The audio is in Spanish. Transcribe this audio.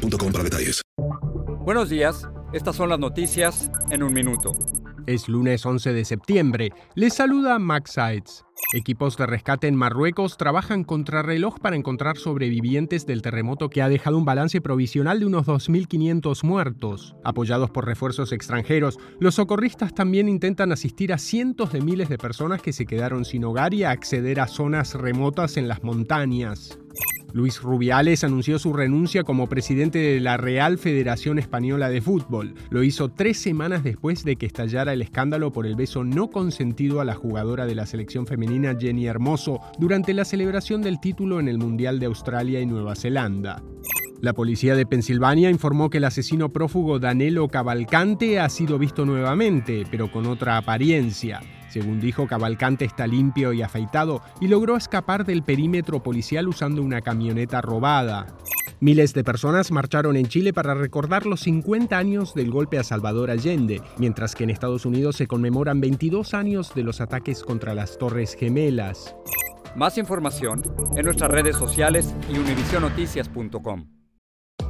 para detalles. Buenos días, estas son las noticias en un minuto. Es lunes 11 de septiembre. Les saluda Max Sides. Equipos de rescate en Marruecos trabajan contra reloj para encontrar sobrevivientes del terremoto que ha dejado un balance provisional de unos 2.500 muertos. Apoyados por refuerzos extranjeros, los socorristas también intentan asistir a cientos de miles de personas que se quedaron sin hogar y a acceder a zonas remotas en las montañas. Luis Rubiales anunció su renuncia como presidente de la Real Federación Española de Fútbol. Lo hizo tres semanas después de que estallara el escándalo por el beso no consentido a la jugadora de la selección femenina Jenny Hermoso durante la celebración del título en el Mundial de Australia y Nueva Zelanda. La policía de Pensilvania informó que el asesino prófugo Danilo Cavalcante ha sido visto nuevamente, pero con otra apariencia. Según dijo, Cavalcante está limpio y afeitado y logró escapar del perímetro policial usando una camioneta robada. Miles de personas marcharon en Chile para recordar los 50 años del golpe a Salvador Allende, mientras que en Estados Unidos se conmemoran 22 años de los ataques contra las Torres Gemelas. Más información en nuestras redes sociales y univisionoticias.com.